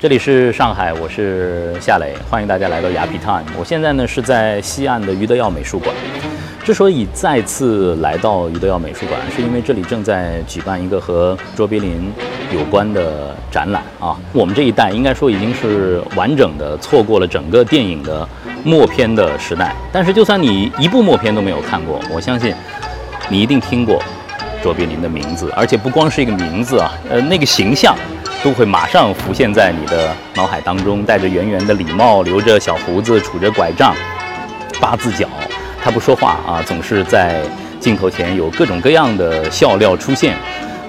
这里是上海，我是夏磊，欢迎大家来到雅皮 Time。我现在呢是在西岸的余德耀美术馆。之所以再次来到余德耀美术馆，是因为这里正在举办一个和卓别林有关的展览啊。我们这一代应该说已经是完整的错过了整个电影的默片的时代，但是就算你一部默片都没有看过，我相信你一定听过卓别林的名字，而且不光是一个名字啊，呃，那个形象。都会马上浮现在你的脑海当中，戴着圆圆的礼帽，留着小胡子，杵着拐杖，八字脚，他不说话啊，总是在镜头前有各种各样的笑料出现，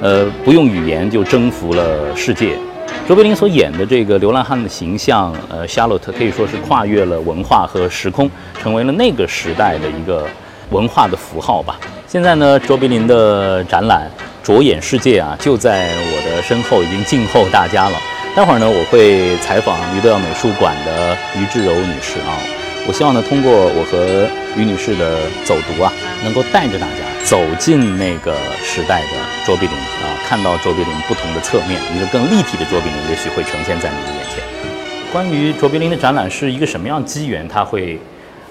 呃，不用语言就征服了世界。卓别林所演的这个流浪汉的形象，呃，夏洛特可以说是跨越了文化和时空，成为了那个时代的一个文化的符号吧。现在呢，卓别林的展览。着眼世界啊，就在我的身后，已经静候大家了。待会儿呢，我会采访于德耀美术馆的于志柔女士啊。我希望呢，通过我和于女士的走读啊，能够带着大家走进那个时代的卓别林啊，看到卓别林不同的侧面，一个更立体的卓别林也许会呈现在你的眼前。关于卓别林的展览是一个什么样机缘，他会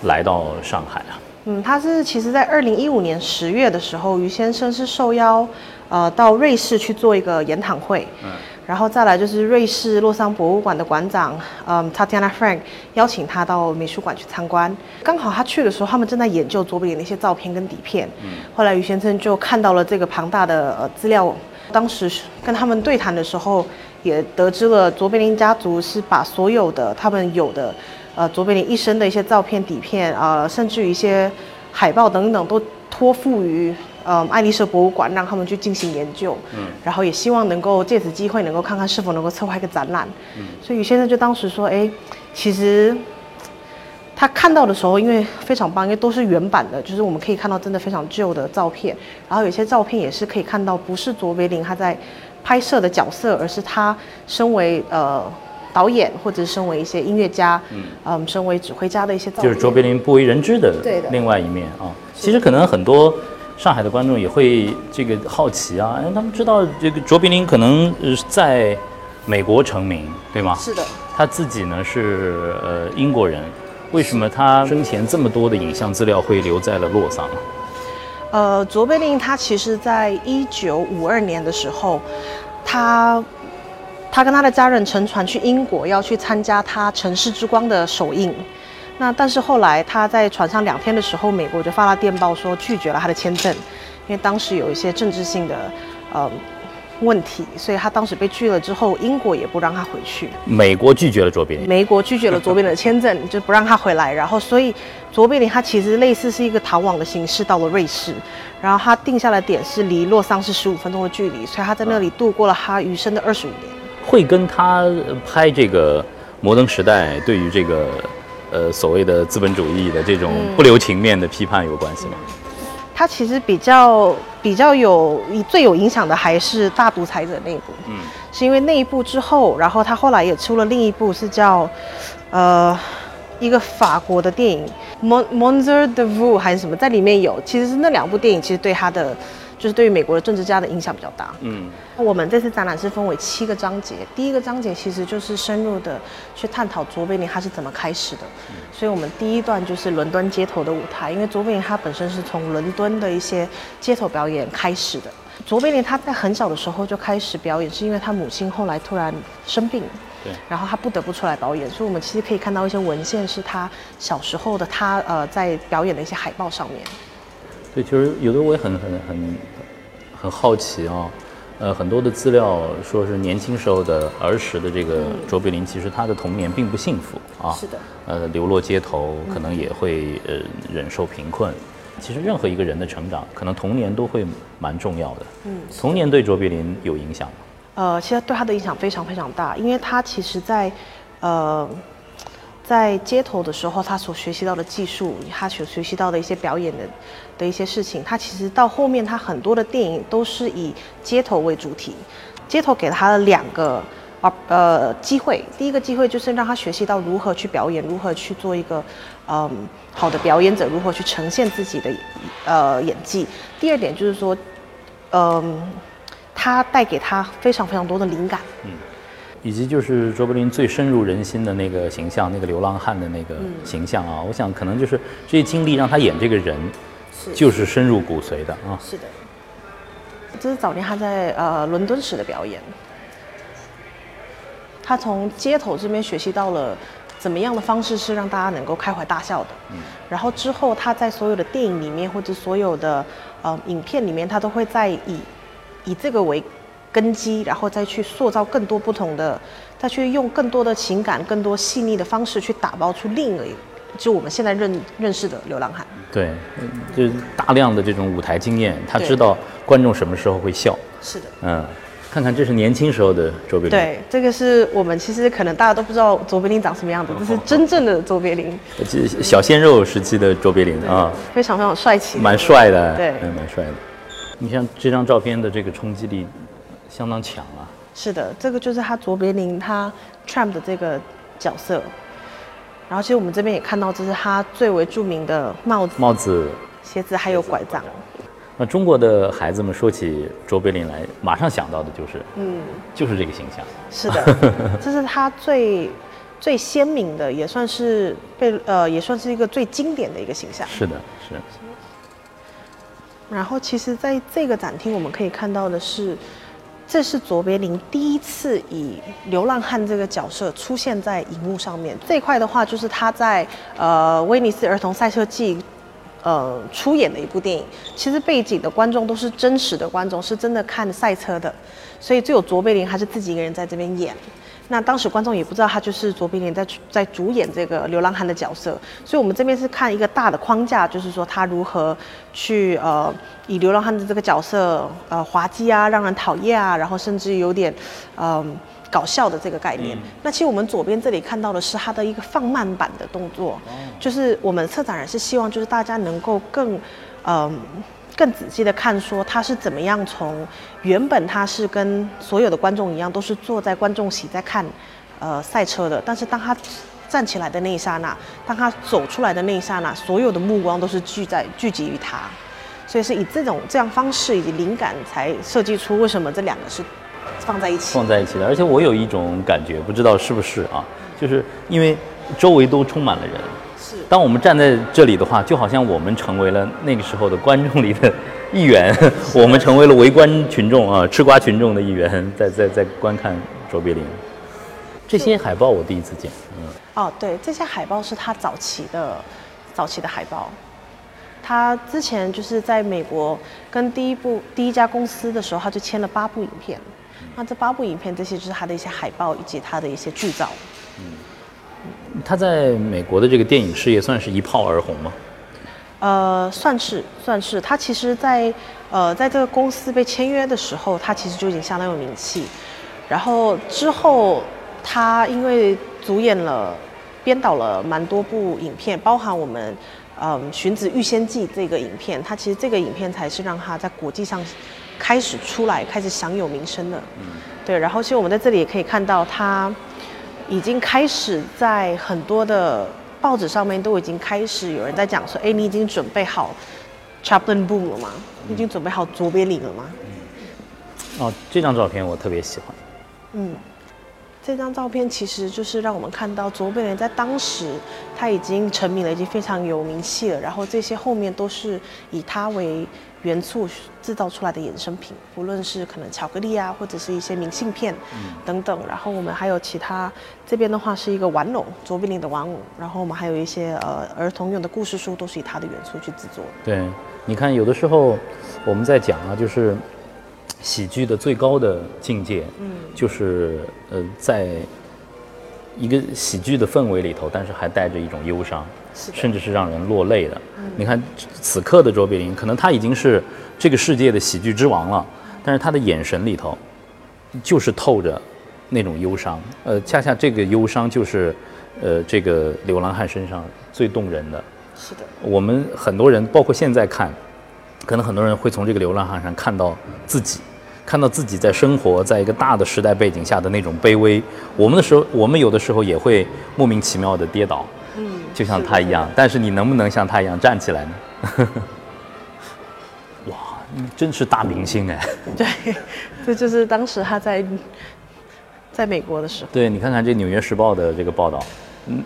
来到上海啊？嗯，他是其实在二零一五年十月的时候，于先生是受邀。呃，到瑞士去做一个研讨会，嗯，然后再来就是瑞士洛桑博物馆的馆长，嗯，Tatiana Frank 邀请他到美术馆去参观。刚好他去的时候，他们正在研究卓别林的一些照片跟底片。嗯，后来于先生就看到了这个庞大的呃资料，当时跟他们对谈的时候，也得知了卓别林家族是把所有的他们有的，呃，卓别林一生的一些照片、底片，呃，甚至于一些海报等等，都托付于。呃，爱丽舍博物馆让他们去进行研究，嗯，然后也希望能够借此机会能够看看是否能够策划一个展览，嗯，所以于先生就当时说，哎，其实他看到的时候，因为非常棒，因为都是原版的，就是我们可以看到真的非常旧的照片，然后有些照片也是可以看到不是卓别林他在拍摄的角色，而是他身为呃导演或者身为一些音乐家，嗯，嗯，身为指挥家的一些，就是卓别林不为人知的另外一面啊，其实可能很多。上海的观众也会这个好奇啊，因为他们知道这个卓别林可能在美国成名，对吗？是的。他自己呢是呃英国人，为什么他生前这么多的影像资料会留在了洛桑？呃，卓别林他其实在一九五二年的时候，他他跟他的家人乘船去英国，要去参加他《城市之光》的首映。那但是后来他在船上两天的时候，美国就发了电报说拒绝了他的签证，因为当时有一些政治性的呃问题，所以他当时被拒了之后，英国也不让他回去。美国拒绝了卓别林，美国拒绝了卓别林的签证，就不让他回来。然后所以卓别林他其实类似是一个逃亡的形式到了瑞士，然后他定下的点是离洛桑是十五分钟的距离，所以他在那里度过了他余生的二十五年。会跟他拍这个摩登时代对于这个。呃，所谓的资本主义的这种不留情面的批判有关系吗？他其实比较比较有最有影响的还是大独裁者那一部，嗯，是因为那一部之后，然后他后来也出了另一部是叫，呃，一个法国的电影《Mon Monzer de Vous》还是什么，在里面有，其实是那两部电影其实对他的。就是对于美国的政治家的影响比较大。嗯，我们这次展览是分为七个章节，第一个章节其实就是深入的去探讨卓别林他是怎么开始的。所以，我们第一段就是伦敦街头的舞台，因为卓别林他本身是从伦敦的一些街头表演开始的。卓别林他在很小的时候就开始表演，是因为他母亲后来突然生病，对，然后他不得不出来表演。所以，我们其实可以看到一些文献，是他小时候的他呃在表演的一些海报上面。对，其实有的我也很很很很好奇啊，呃，很多的资料说是年轻时候的儿时的这个卓别林，其实他的童年并不幸福啊，是的，呃，流落街头，可能也会呃忍受贫困。其实任何一个人的成长，可能童年都会蛮重要的。嗯，童年对卓别林有影响吗？呃，其实对他的影响非常非常大，因为他其实在呃。在街头的时候，他所学习到的技术，他所学习到的一些表演的的一些事情，他其实到后面，他很多的电影都是以街头为主题。街头给他了两个啊呃机会，第一个机会就是让他学习到如何去表演，如何去做一个嗯好的表演者，如何去呈现自己的呃演技。第二点就是说，嗯，他带给他非常非常多的灵感。嗯。以及就是卓别林最深入人心的那个形象，那个流浪汉的那个嗯形象啊，我想可能就是这些经历让他演这个人，是就是深入骨髓的啊。是的，这是早年他在呃伦敦时的表演。他从街头这边学习到了怎么样的方式是让大家能够开怀大笑的。嗯然后之后他在所有的电影里面或者所有的呃影片里面，他都会在以以这个为根基，然后再去塑造更多不同的，再去用更多的情感、更多细腻的方式去打包出另一个，就我们现在认认识的流浪汉。对，嗯就是大量的这种舞台经验，他知道观众什么时候会笑。是的。嗯，看看这是年轻时候的卓别林。对，这个是我们其实可能大家都不知道卓别林长什么样子，这是真正的卓别林，这小鲜肉时期的卓别林啊，非常非常帅气。蛮帅的，对嗯，蛮帅的。你像这张照片的这个冲击力相当强啊。是的，这个就是他卓别林他 Trump 的这个角色。然后其实我们这边也看到，这是他最为著名的帽子、帽子，鞋子还有拐杖。那中国的孩子们说起卓别林来，马上想到的就是，嗯，就是这个形象。是的，这是他最最鲜明的，也算是被呃也算是一个最经典的一个形象。是的，是。然后，其实在这个展厅，我们可以看到的是，这是卓别林第一次以流浪汉这个角色出现在荧幕上面。这一块的话，就是他在呃威尼斯儿童赛车季呃出演的一部电影。其实背景的观众都是真实的观众，是真的看赛车的，所以只有卓别林还是自己一个人在这边演。那当时观众也不知道他就是卓别林在在主演这个流浪汉的角色，所以我们这边是看一个大的框架，就是说他如何去呃以流浪汉的这个角色呃滑稽啊，让人讨厌啊，然后甚至有点嗯、呃搞笑的这个概念。那其实我们左边这里看到的是他的一个放慢版的动作，就是我们策展人是希望就是大家能够更嗯。更仔细的看，说他是怎么样从原本他是跟所有的观众一样，都是坐在观众席在看，呃赛车的。但是当他站起来的那一刹那，当他走出来的那一刹那，所有的目光都是聚在聚集于他，所以是以这种这样方式以及灵感才设计出为什么这两个是放在一起。放在一起的，而且我有一种感觉，不知道是不是啊，就是因为周围都充满了人，当我们站在这里的话，就好像我们成为了那个时候的观众里的一员，我们成为了围观群众啊，吃瓜群众的一员，在在在观看卓别林。这些海报我第一次见，嗯，哦，对，这些海报是他早期的早期的海报。他之前就是在美国跟第一部第一家公司的时候，他就签了八部影片。那这八部影片，这些就是他的一些海报以及他的一些剧照。他在美国的这个电影事业算是一炮而红吗？呃，算是算是，他其实在呃在这个公司被签约的时候，他其实就已经相当有名气。然后之后，他因为主演了、编导了蛮多部影片，包含我们嗯《荀子玉仙记》这个影片，他其实这个影片才是让他在国际上开始出来、开始享有名声的。嗯，对。然后其实我们在这里也可以看到，他已经开始在很多的报纸上面都已经开始有人在讲说，哎，你已经准备好 Chaplin Boom 了吗？你已经准备好卓别林了吗？哦，这张照片我特别喜欢。嗯，这张照片其实就是让我们看到卓别林在当时他已经成名了，已经非常有名气了。然后这些后面都是以他为元素制造出来的衍生品，不论是可能巧克力啊，或者是一些明信片等等。然后我们还有其他这边的话是一个玩偶，卓别林的玩偶。然后我们还有一些呃儿童用的故事书，都是以他的元素去制作。对，你看，有的时候我们在讲啊，就是喜剧的最高的境界，嗯，就是呃，在一个喜剧的氛围里头，但是还带着一种忧伤，是甚至是让人落泪的。你看此刻的卓别林，可能他已经是这个世界的喜剧之王了，但是他的眼神里头就是透着那种忧伤。呃，恰恰这个忧伤就是呃这个流浪汉身上最动人的。是的，我们很多人，包括现在看，可能很多人会从这个流浪汉上看到自己，看到自己在生活在一个大的时代背景下的那种卑微。我们的时候，我们有的时候也会莫名其妙的跌倒，嗯，就像他一样。但是你能不能像他一样站起来呢？哇，你真是大明星哎！对，这就是当时他在在美国的时候。对你看看这《纽约时报》的这个报道，嗯，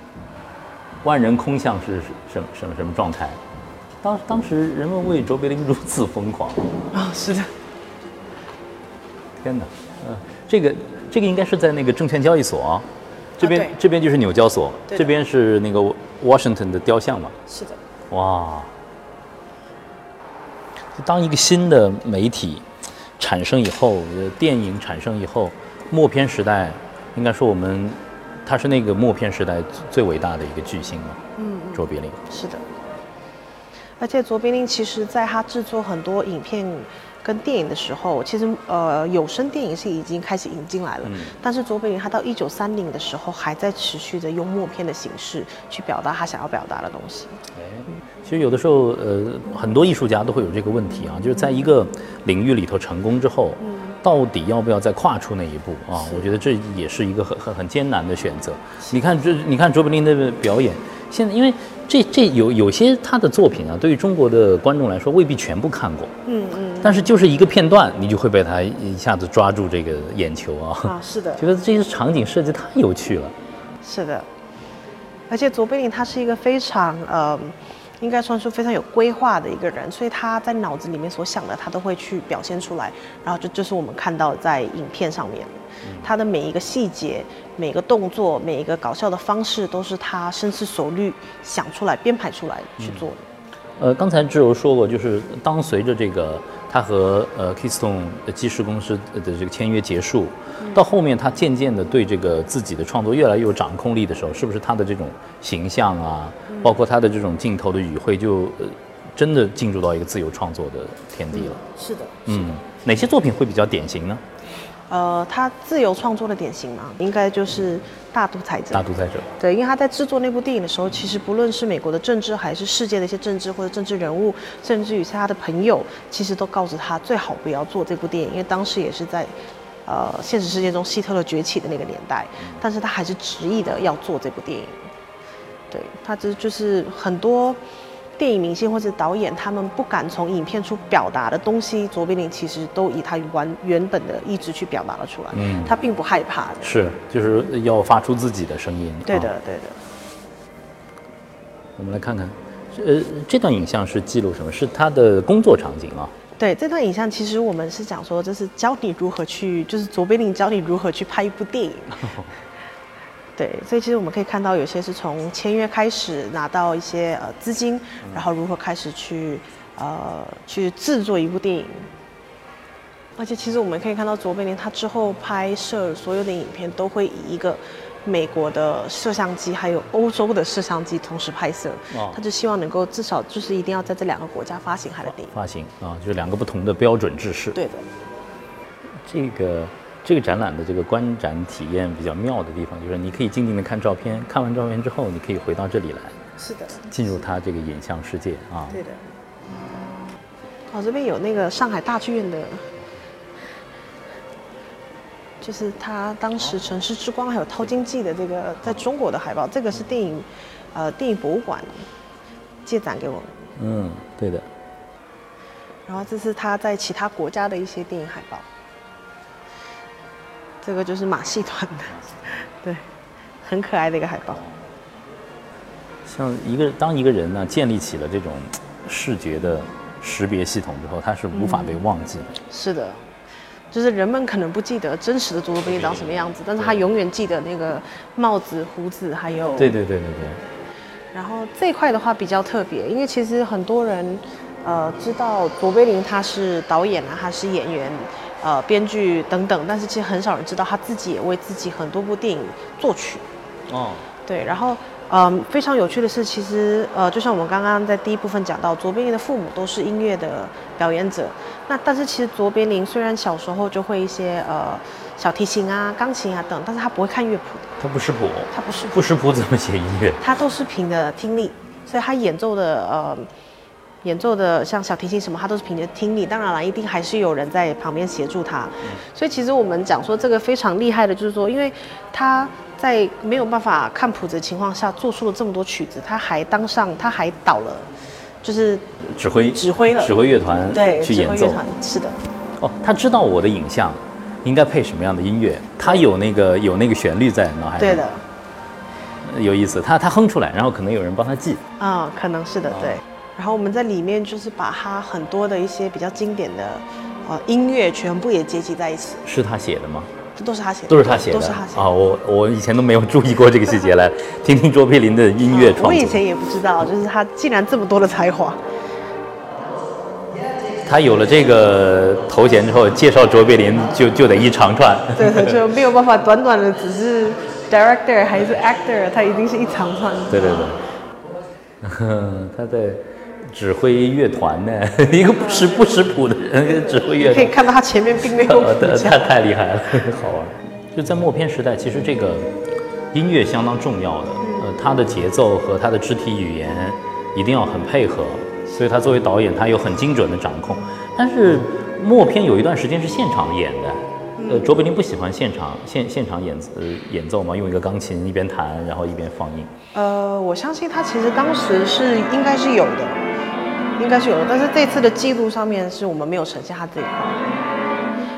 万人空巷是什么什么什么状态？当当时人们为卓别林如此疯狂啊！是的，天哪，嗯，这个这个应该是在那个证券交易所啊，这边这边就是纽交所，这边是那个 Washington 的雕像嘛。是的。哇！当一个新的媒体产生以后，电影产生以后，默片时代，应该说我们，他是那个默片时代最伟大的一个巨星嘛。嗯。卓别林。是的。而且卓别林其实在他制作很多影片跟电影的时候，其实呃有声电影是已经开始引进来了。嗯。但是卓别林他到一九三零的时候，还在持续的用默片的形式去表达他想要表达的东西。其实有的时候，呃，很多艺术家都会有这个问题啊，就是在一个领域里头成功之后，嗯到底要不要再跨出那一步啊？我觉得这也是一个很很很艰难的选择。你看这，你看卓别林的表演，现在因为这这有有些他的作品啊，对于中国的观众来说未必全部看过，嗯嗯，但是就是一个片段，你就会被他一下子抓住这个眼球啊。啊，是的，觉得这些场景设计太有趣了。是的，而且卓别林他是一个非常呃。应该算是非常有规划的一个人，所以他在脑子里面所想的，他都会去表现出来。然后这就是我们看到在影片上面，他的每一个细节、每个动作、每一个搞笑的方式，都是他深思熟虑想出来、编排出来去做的。呃，刚才志柔说过，就是当随着这个他和呃 Keystone 基石公司的这个签约结束，到后面他渐渐的对这个自己的创作越来越有掌控力的时候，是不是他的这种形象啊，包括他的这种镜头的语汇，就真的进入到一个自由创作的天地了？是的，嗯，哪些作品会比较典型呢？呃，他自由创作的典型嘛，应该就是大独裁者。大独裁者。对，因为他在制作那部电影的时候，其实不论是美国的政治，还是世界的一些政治或者政治人物，甚至于是他的朋友，其实都告诉他最好不要做这部电影，因为当时也是在，呃，现实世界中希特勒崛起的那个年代，但是他还是执意的要做这部电影。对他这就是很多。电影明星或者导演，他们不敢从影片处表达的东西，卓别林其实都以他原原本的意志去表达了出来。嗯，他并不害怕的。是，就是要发出自己的声音。对的，对的。我们来看看，呃，这段影像是记录什么？是他的工作场景啊。对，这段影像其实我们是讲说，就是教你如何去，就是卓别林教你如何去拍一部电影。对，所以其实我们可以看到，有些是从签约开始拿到一些呃资金，然后如何开始去呃去制作一部电影。而且其实我们可以看到，卓别林他之后拍摄所有的影片都会以一个美国的摄像机还有欧洲的摄像机同时拍摄，他就希望能够至少就是一定要在这两个国家发行他的电影。发行啊，就是两个不同的标准制式。对的。这个。这个展览的这个观展体验比较妙的地方，就是你可以静静的看照片，看完照片之后，你可以回到这里来，是的，进入它这个影像世界啊。对的。哦，这边有那个上海大剧院的，就是他当时《城市之光》还有《淘金记》的这个在中国的海报，这个是电影，呃，电影博物馆借展给我们。嗯，对的。然后这是他在其他国家的一些电影海报。这个就是马戏团的，对，很可爱的一个海报。像一个当一个人呢建立起了这种视觉的识别系统之后，他是无法被忘记的。是的，就是人们可能不记得真实的卓别林长什么样子，但是他永远记得那个帽子、胡子，还有对对对对对。然后这一块的话比较特别，因为其实很多人呃知道卓别林他是导演啊，他是演员。呃，编剧等等，但是其实很少人知道他自己也为自己很多部电影作曲。哦，对，然后，嗯，非常有趣的是，其实，呃，就像我们刚刚在第一部分讲到，卓别林的父母都是音乐的表演者。那但是其实卓别林虽然小时候就会一些呃小提琴啊、钢琴啊等，但是他不会看乐谱的。他不识谱。他不识不识谱怎么写音乐？他都是凭的听力，所以他演奏的呃。演奏的像小提琴什么，他都是凭着听力。当然了，一定还是有人在旁边协助他。所以其实我们讲说这个非常厉害的，就是说，因为他在没有办法看谱子的情况下，做出了这么多曲子，他还当上，他还导了，就是指挥指挥了指挥乐团对去演奏。是的。哦，他知道我的影像应该配什么样的音乐，他有那个有那个旋律在脑海里。对的，有意思，他他哼出来，然后可能有人帮他记。啊、可能是的，对。然后我们在里面就是把他很多的一些比较经典的呃音乐全部也结集在一起，是他写的吗？这都是他写的，都是他写的，都是他写的。啊！我我以前都没有注意过这个细节，来听听卓别林的音乐创作。我以前也不知道，就是他竟然这么多的才华。他有了这个头衔之后，介绍卓别林就就得一长串。对对，就没有办法短短的只是 director 还是 actor，他一定是一长串。对对对，他在指挥乐团呢，一个不识不识谱的人指挥乐团，可以看到他前面并没有呃谱 架太太厉害了，好玩。就在默片时代，其实这个音乐相当重要的，呃，它的节奏和它的肢体语言一定要很配合，所以他作为导演，他有很精准的掌控。但是默片有一段时间是现场演的，呃，卓别林不喜欢现场现现场演呃演奏嘛，用一个钢琴一边弹，然后一边放映。呃，我相信他其实当时是应该是有的，应该是有的，但是这次的记录上面是我们没有呈现他这一块，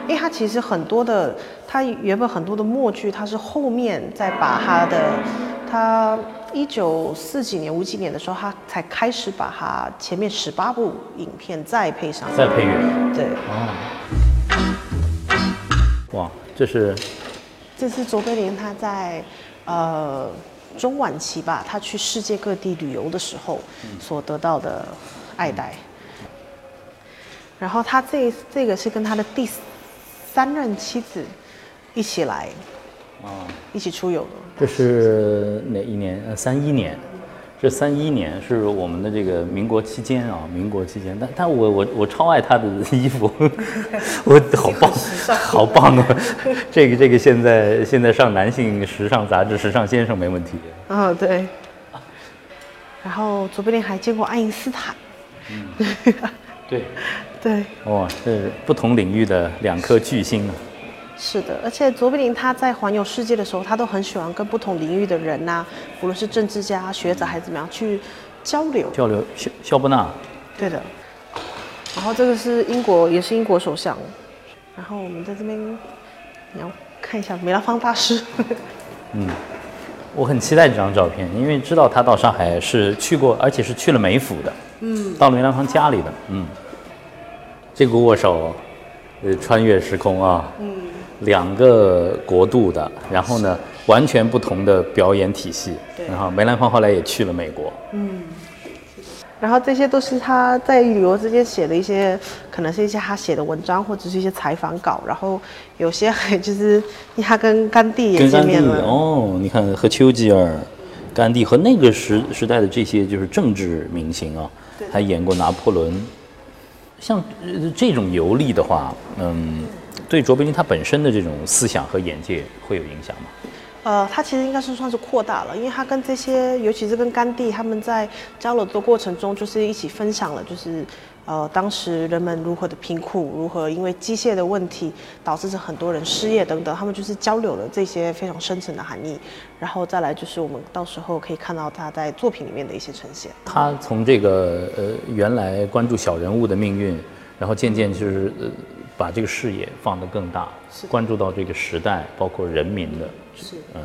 因为他其实很多的，他原本很多的默剧，他是后面再把他的，他一九四几年五几年的时候，他才开始把他前面十八部影片再配上，再配乐，对，哇，这是这是卓别林他在呃中晚期吧，他去世界各地旅游的时候所得到的爱戴。然后他这这个是跟他的第三任妻子一起来，啊，一起出游的。这是哪一年？呃，三一年。这三一年是我们的这个民国期间啊，民国期间。但但我我我超爱他的衣服，我好棒，好棒啊！这个这个现在现在上男性时尚杂志《时尚先生》没问题。嗯，对。然后卓别林还见过爱因斯坦。对，对，哇，这是不同领域的两颗巨星啊！是的，而且卓别林他在环游世界的时候，他都很喜欢跟不同领域的人呐、无论是政治家、学者还是怎么样去交流。交流肖肖伯纳，对的。然后这个是英国，也是英国首相。然后我们在这边，你要看一下梅兰芳大师。我很期待这张照片，因为知道他到上海是去过，而且是去了梅府的，嗯，到了梅兰芳家里的，嗯，这个握手，呃，穿越时空啊，嗯，两个国度的，然后呢，完全不同的表演体系，对。然后梅兰芳后来也去了美国，然后这些都是他在旅游之间写的一些，可能是一些他写的文章或者是一些采访稿。然后有些还就是 他跟甘地也见面了。哦，你看和丘吉尔、甘地和那个时时代的这些就是政治明星啊，还演过拿破仑。像呃这种游历的话，嗯，对卓别林他本身的这种思想和眼界会有影响吗？呃，他其实应该是算是扩大了，因为他跟这些，尤其是跟甘地他们在交流的过程中，就是一起分享了，就是呃当时人们如何的贫苦，如何因为机械的问题导致着很多人失业等等，他们就是交流了这些非常深层的含义。然后再来就是我们到时候可以看到他在作品里面的一些呈现。他从这个呃原来关注小人物的命运，然后渐渐就是呃把这个视野放得更大，关注到这个时代，包括人民的，是，嗯，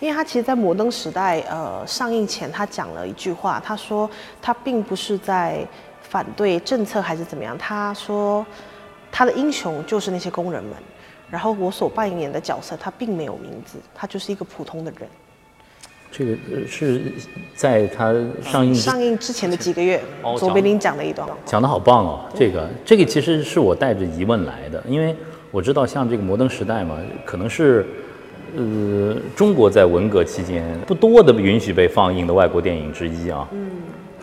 因为他其实，在摩登时代呃上映前，他讲了一句话，他说他并不是在反对政策还是怎么样，他说他的英雄就是那些工人们，然后我所扮演的角色他并没有名字，他就是一个普通的人。这个呃是在他上映上映之前的几个月哦，卓别林讲的一段话。讲的好棒哦，这个这个其实是我带着疑问来的，因为我知道像这个摩登时代嘛，可能是呃中国在文革期间不多的允许被放映的外国电影之一啊。嗯。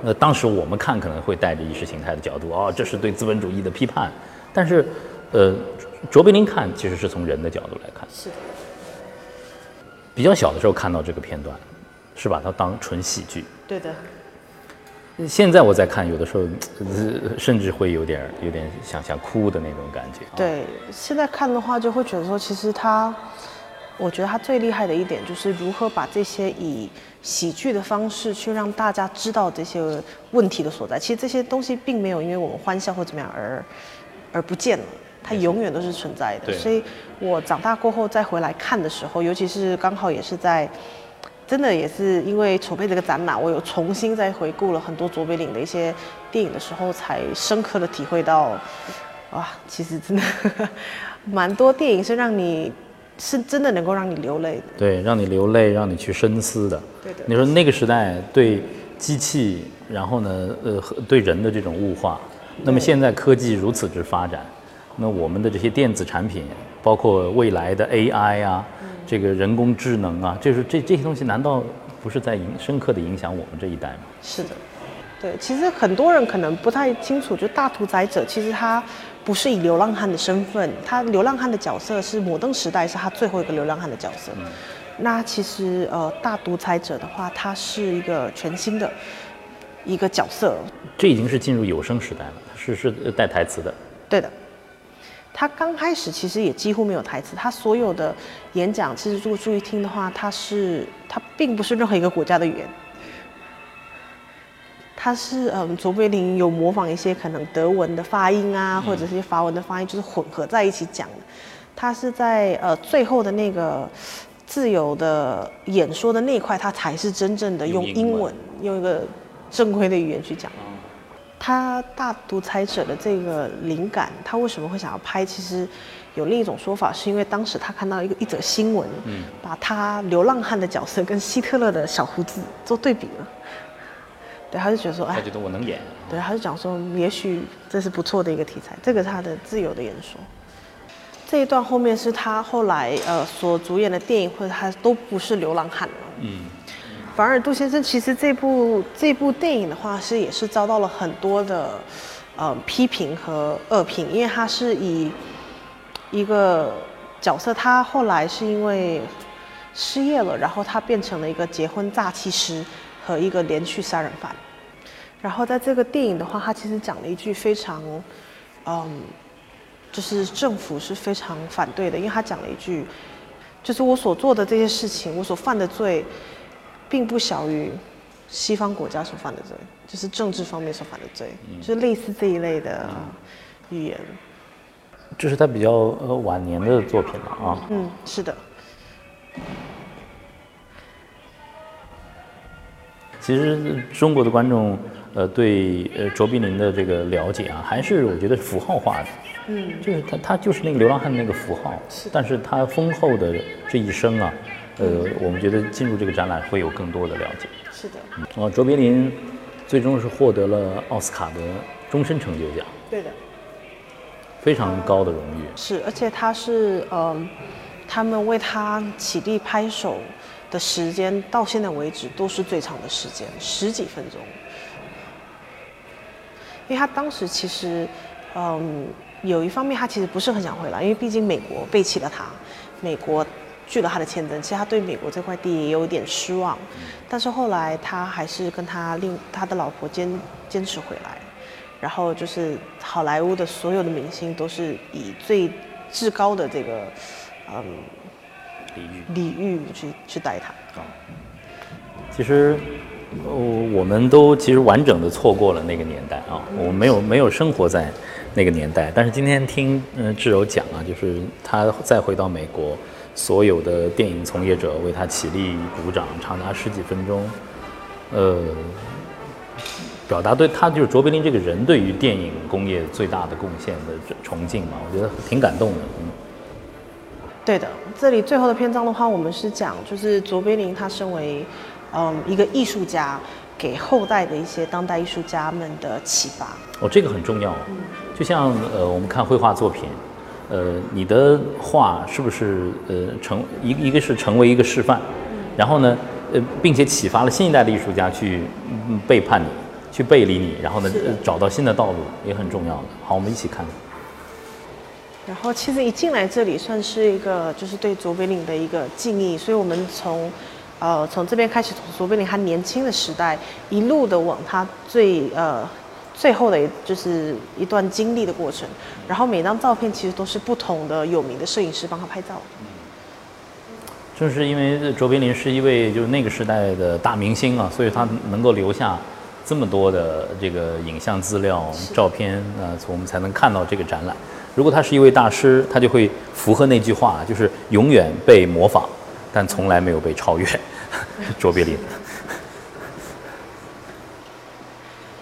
呃，当时我们看可能会带着意识形态的角度，哦，这是对资本主义的批判，但是呃，卓别林看其实是从人的角度来看。是的。比较小的时候看到这个片段，是把它当纯喜剧。对的，现在我在看，有的时候呃甚至会有点有点想想哭的那种感觉。对，现在看的话就会觉得说，其实他，我觉得他最厉害的一点就是如何把这些以喜剧的方式去让大家知道这些问题的所在。其实这些东西并没有因为我们欢笑或怎么样而而不见了。它永远都是存在的。所以我长大过后再回来看的时候，尤其是刚好也是在，真的也是因为筹备这个展览，我有重新再回顾了很多卓别林的一些电影的时候，才深刻的体会到，哇，其实真的 蛮多电影是让你是真的能够让你流泪的。对，让你流泪，让你去深思的。对的你说那个时代对机器，然后呢，呃，和对人的这种物化，那么现在科技如此之发展，那我们的这些电子产品，包括未来的 AI 啊，这个人工智能啊，就是这这些东西，难道不是在影深刻的影响我们这一代吗？是的，对，其实很多人可能不太清楚，就大屠宰者其实他不是以流浪汉的身份，他流浪汉的角色是摩登时代是他最后一个流浪汉的角色。那其实呃，大独裁者的话，他是一个全新的一个角色，这已经是进入有声时代了，是是呃带台词的。对的。他刚开始其实也几乎没有台词，他所有的演讲，其实如果注意听的话，他是他并不是任何一个国家的语言，他是嗯，卓别林有模仿一些可能德文的发音啊，或者是法文的发音，就是混合在一起讲的。他是在呃最后的那个自由的演说的那一块，他才是真正的用用英文英文，用一个正规的语言去讲。他大独裁者的这个灵感，他为什么会想要拍？其实有另一种说法，是因为当时他看到一个一则新闻，嗯把他流浪汉的角色跟希特勒的小胡子做对比了。对，他就觉得说，哎，他觉得我能演，对，他就讲说，也许这是不错的一个题材。这个是他的自由的演说。这一段后面是他后来呃所主演的电影，或者他都不是流浪汉了。嗯，反而杜先生其实这部这部电影的话是也是遭到了很多的呃批评和恶评，因为他是以一个角色，他后来是因为失业了，然后他变成了一个结婚诈欺师和一个连续杀人犯。然后在这个电影的话，他其实讲了一句非常嗯，就是政府是非常反对的，因为他讲了一句，就是我所做的这些事情，我所犯的罪。并不小于西方国家所犯的罪，就是政治方面所犯的罪，就是类似这一类的语言。就是他比较呃晚年的作品了啊。嗯，是的，其实中国的观众，呃，对呃卓别林的这个了解啊，还是我觉得符号化的。嗯，就是他，他就是那个流浪汉的那个符号，但是他丰厚的这一生啊，呃，我们觉得进入这个展览会有更多的了解。是的，嗯，卓别林最终是获得了奥斯卡的终身成就奖，对的，非常高的荣誉。是，而且他是呃，他们为他起立拍手的时间到现在为止都是最长的时间，十几分钟。因为他当时其实，嗯，有一方面他其实不是很想回来，因为毕竟美国背弃了他，美国拒了他的签证，其实他对美国这块地也有点失望。但是后来他还是跟他另他的老婆坚坚持回来，然后就是好莱坞的所有的明星都是以最至高的这个嗯李煜。礼遇去去待他。其实，呃，我们都其实完整的错过了那个年代啊，我们没有没有生活在那个年代。但是今天听嗯、呃、志柔讲啊，就是他再回到美国，所有的电影从业者为他起立鼓掌，长达十几分钟，呃，表达对他就是卓别林这个人对于电影工业最大的贡献的崇敬嘛，我觉得挺感动的。嗯，对的，这里最后的篇章的话，我们是讲就是卓别林他身为嗯一个艺术家，给后代的一些当代艺术家们的启发。哦，这个很重要。就像呃，我们看绘画作品，呃，你的画是不是呃成一一个是成为一个示范，然后呢，呃，并且启发了新一代的艺术家去嗯背叛你，去背离你，然后呢呃找到新的道路，也很重要的。好，我们一起看。然后其实一进来这里算是一个就是对卓别林的一个敬意，所以我们从呃从这边开始，从卓别林他年轻的时代一路的往他最呃最后的一就是一段经历的过程，然后每张照片其实都是不同的有名的摄影师帮他拍照。正是因为卓别林是一位就是那个时代的大明星啊，所以他能够留下这么多的这个影像资料、照片，呃，我们才能看到这个展览。如果他是一位大师，他就会符合那句话，就是永远被模仿，但从来没有被超越。卓别林。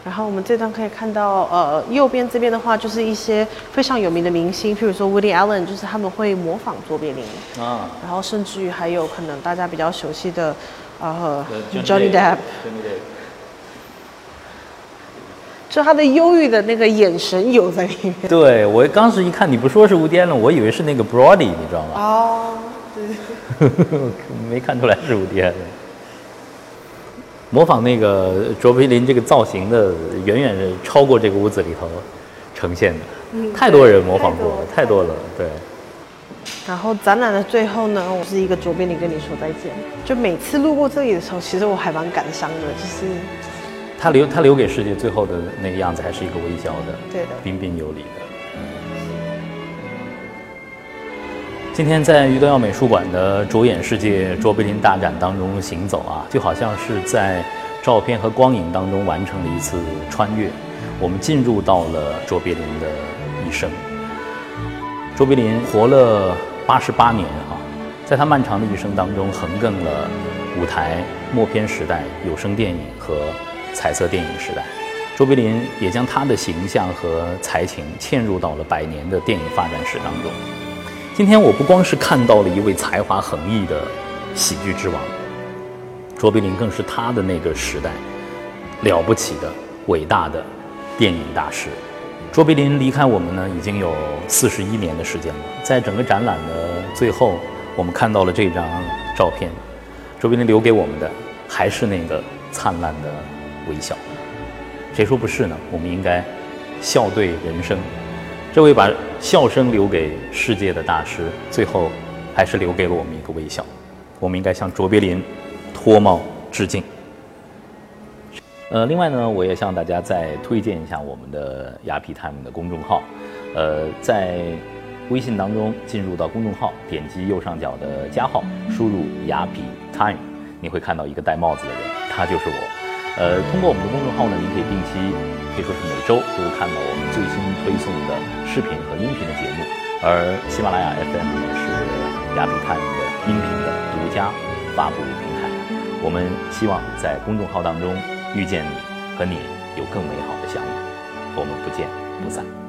然后我们这段可以看到，呃，右边这边的话就是一些非常有名的明星，譬如说 Woody Allen，就是他们会模仿卓别林啊。然后甚至于还有可能大家比较熟悉的，呃，Johnny Depp。就他的忧郁的那个眼神有在里面。对我当时一看，你不说是吴迪了，我以为是那个 Brody，你知道吗？哦，对。没看出来是吴迪了。模仿那个卓别林这个造型的，远远是超过这个屋子里头呈现的。嗯，太多人模仿过了，太多了。对。然后展览的最后呢，我是一个卓别林跟你说再见。就每次路过这里的时候，其实我还蛮感伤的，就是。他留他留给世界最后的那个样子，还是一个微笑的，对的，彬彬有礼的。今天在余德耀美术馆的着眼世界卓别林大展当中行走啊，就好像是在照片和光影当中完成了一次穿越，我们进入到了卓别林的一生。卓别林活了八十八年啊，在他漫长的一生当中，横亘了舞台、默片时代、有声电影和。彩色电影时代，卓别林也将他的形象和才情嵌入到了百年的电影发展史当中。今天我不光是看到了一位才华横溢的喜剧之王，卓别林更是他的那个时代了不起的伟大的电影大师。卓别林离开我们呢，已经有四十一年的时间了。在整个展览的最后，我们看到了这张照片，卓别林留给我们的还是那个灿烂的。微笑，谁说不是呢？我们应该笑对人生。这位把笑声留给世界的大师，最后还是留给了我们一个微笑。我们应该向卓别林脱帽致敬。呃，另外呢，我也向大家再推荐一下我们的雅痞 time 的公众号。呃，在微信当中进入到公众号，点击右上角的加号，输入雅痞 time，你会看到一个戴帽子的人，他就是我。呃，通过我们的公众号呢，您可以定期，可以说是每周都看到我们最新推送的视频和音频的节目。而喜马拉雅 FM 呢，是雅痞 time 的音频的独家发布平台。我们希望在公众号当中遇见你，和你有更美好的相遇。我们不见不散。